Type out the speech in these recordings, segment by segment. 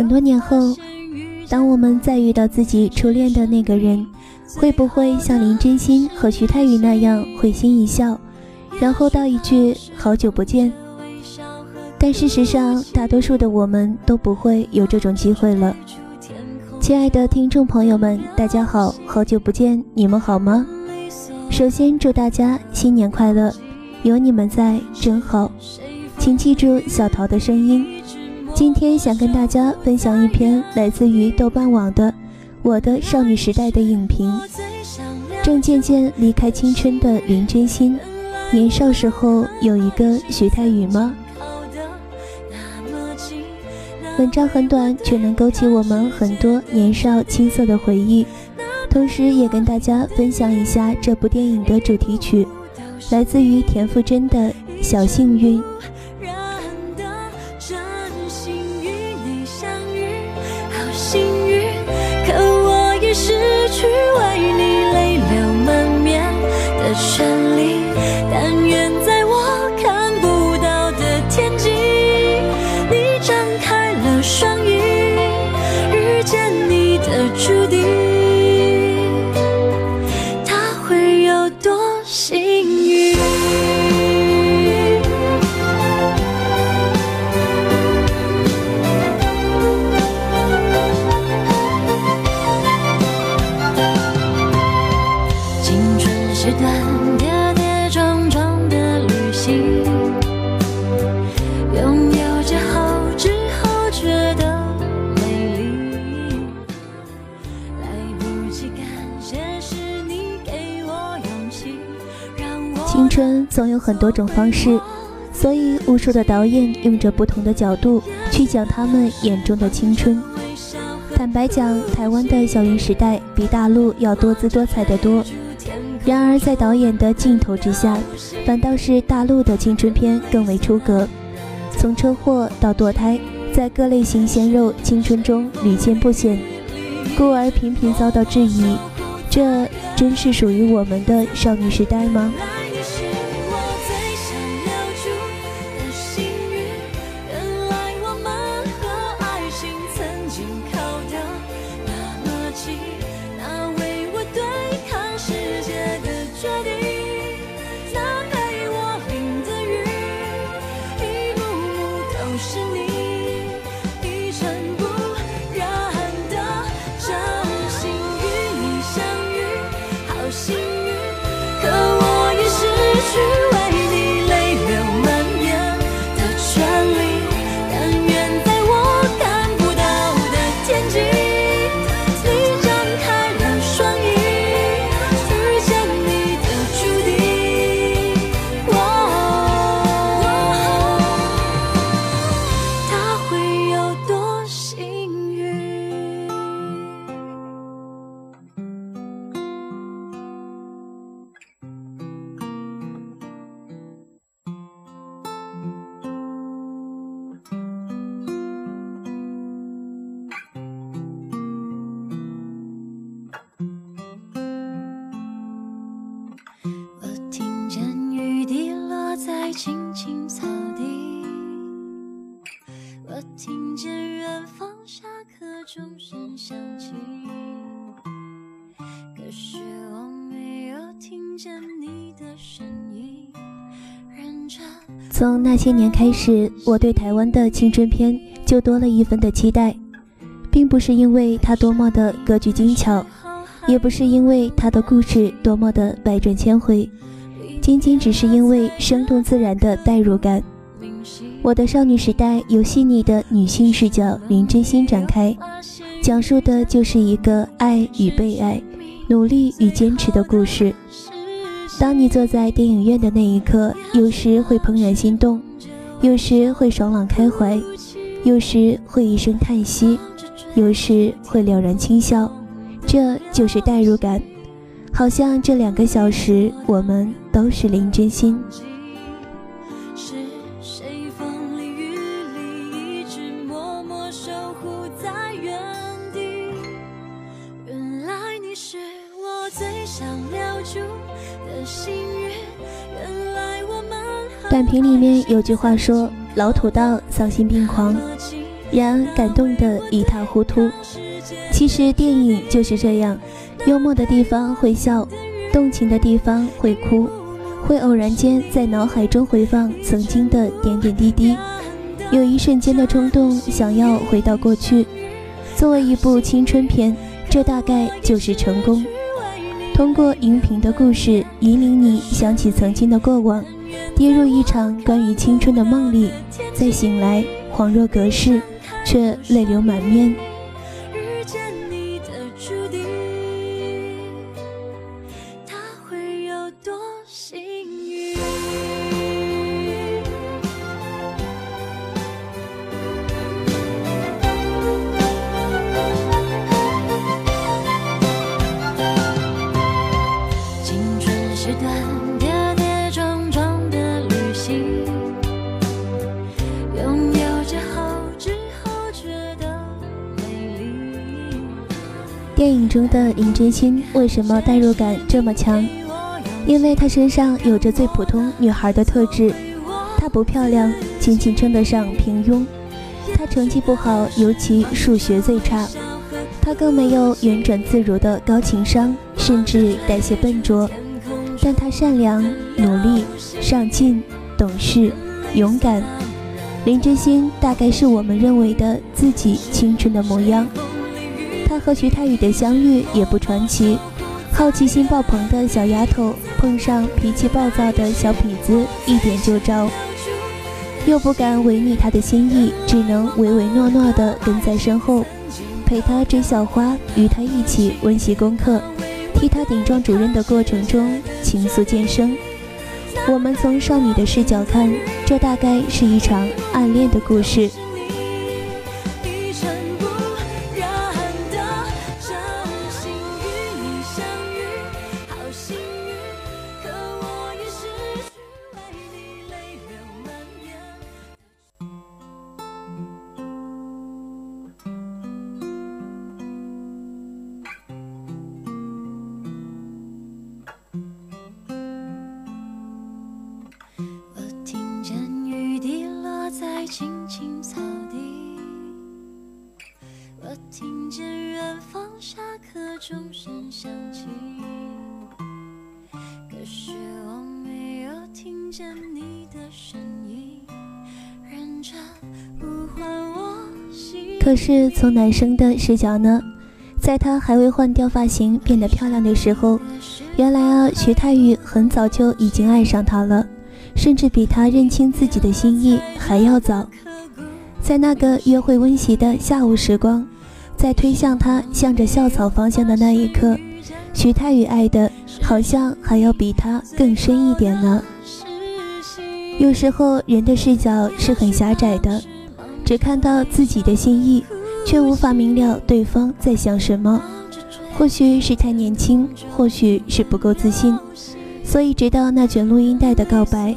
很多年后当我们再遇到自己初恋的那个人，会不会像林真心和徐太宇那样会心一笑，然后道一句“好久不见”？但事实上，大多数的我们都不会有这种机会了。亲爱的听众朋友们，大家好，好久不见，你们好吗？首先祝大家新年快乐，有你们在真好。请记住小桃的声音。今天想跟大家分享一篇来自于豆瓣网的《我的少女时代》的影评。正渐渐离开青春的林真心，年少时候有一个徐太宇吗？文章很短，却能勾起我们很多年少青涩的回忆。同时，也跟大家分享一下这部电影的主题曲，来自于田馥甄的《小幸运》。青春总有很多种方式，所以无数的导演用着不同的角度去讲他们眼中的青春。坦白讲，台湾的校园时代比大陆要多姿多彩得多。然而，在导演的镜头之下，反倒是大陆的青春片更为出格。从车祸到堕胎，在各类型鲜肉青春中屡见不鲜，故而频频遭到质疑。这真是属于我们的少女时代吗？钟声响起，可是我没有听见你的声音，认真。从那些年开始，我对台湾的青春片就多了一分的期待，并不是因为它多么的格局精巧，也不是因为它的故事多么的百转千回，仅仅只是因为生动自然的代入感。我的少女时代由细腻的女性视角林真心展开，讲述的就是一个爱与被爱、努力与坚持的故事。当你坐在电影院的那一刻，有时会怦然心动，有时会爽朗开怀，有时会一声叹息，有时会了然轻笑。这就是代入感，好像这两个小时我们都是林真心。短评里面有句话说：“老土到丧心病狂，然感动的一塌糊涂。”其实电影就是这样，幽默的地方会笑，动情的地方会哭，会偶然间在脑海中回放曾经的点点滴滴，有一瞬间的冲动想要回到过去。作为一部青春片，这大概就是成功。通过荧屏的故事引领你想起曾经的过往。跌入一场关于青春的梦里，再醒来恍若隔世，却泪流满面。中的林真心为什么代入感这么强？因为她身上有着最普通女孩的特质。她不漂亮，仅仅称得上平庸。她成绩不好，尤其数学最差。她更没有圆转自如的高情商，甚至带些笨拙。但她善良、努力、上进、懂事、勇敢。林真心大概是我们认为的自己青春的模样。她和徐太宇的相遇也不传奇，好奇心爆棚的小丫头碰上脾气暴躁的小痞子，一点就着，又不敢违逆他的心意，只能唯唯诺诺地跟在身后，陪他追小花，与他一起温习功课，替他顶撞主任的过程中情愫渐生。我们从少女的视角看，这大概是一场暗恋的故事。青青草地，我听见远方下课钟声响起。可是从男生的视角呢，在他还未换掉发型变得漂亮的时候，原来啊，徐太宇很早就已经爱上她了，甚至比他认清自己的心意还要早。在那个约会温习的下午时光，在推向他向着校草方向的那一刻，徐太宇爱的好像还要比他更深一点呢。有时候人的视角是很狭窄的。只看到自己的心意，却无法明了对方在想什么。或许是太年轻，或许是不够自信，所以直到那卷录音带的告白，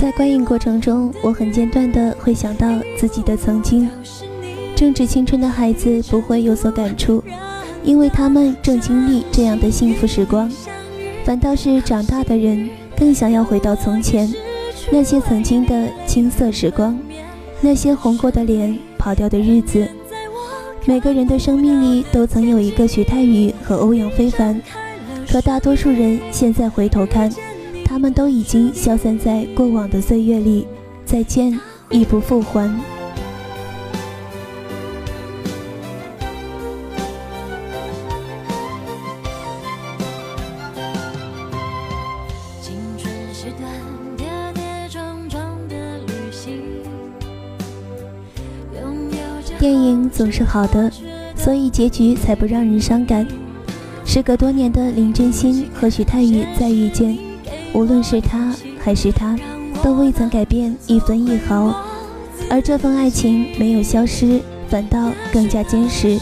在观影过程中，我很间断的会想到自己的曾经。正值青春的孩子不会有所感触，因为他们正经历这样的幸福时光。反倒是长大的人更想要回到从前，那些曾经的青涩时光，那些红过的脸、跑掉的日子。每个人的生命里都曾有一个徐太宇和欧阳非凡，可大多数人现在回头看。他们都已经消散在过往的岁月里，再见亦不复还。电影总是好的，所以结局才不让人伤感。时隔多年的林真心和许泰宇再遇见，无论是他还是他，都未曾改变一分一毫，而这份爱情没有消失，反倒更加坚实。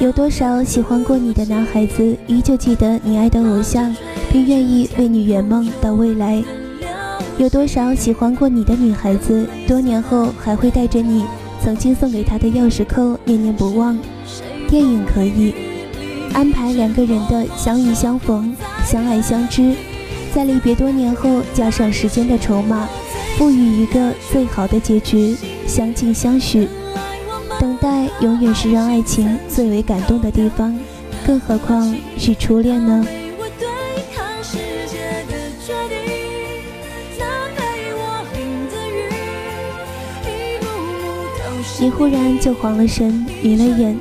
有多少喜欢过你的男孩子，依旧记得你爱的偶像，并愿意为你圆梦到未来？有多少喜欢过你的女孩子，多年后还会带着你？曾经送给他的钥匙扣，念念不忘。电影可以安排两个人的相遇相逢、相爱相知，在离别多年后，加上时间的筹码，赋予一个最好的结局，相敬相许。等待永远是让爱情最为感动的地方，更何况是初恋呢？你忽然就慌了神，迷了眼，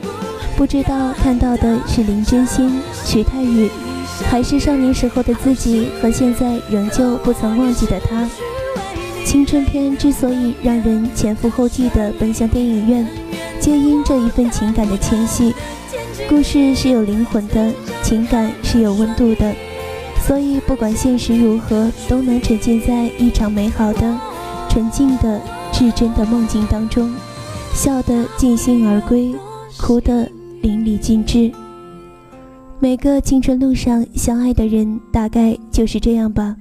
不知道看到的是林真心、徐太宇，还是少年时候的自己和现在仍旧不曾忘记的他。青春片之所以让人前赴后继地奔向电影院，皆因这一份情感的牵系。故事是有灵魂的，情感是有温度的，所以不管现实如何，都能沉浸在一场美好的、纯净的、至真的梦境当中。笑得尽兴而归，哭得淋漓尽致。每个青春路上相爱的人，大概就是这样吧。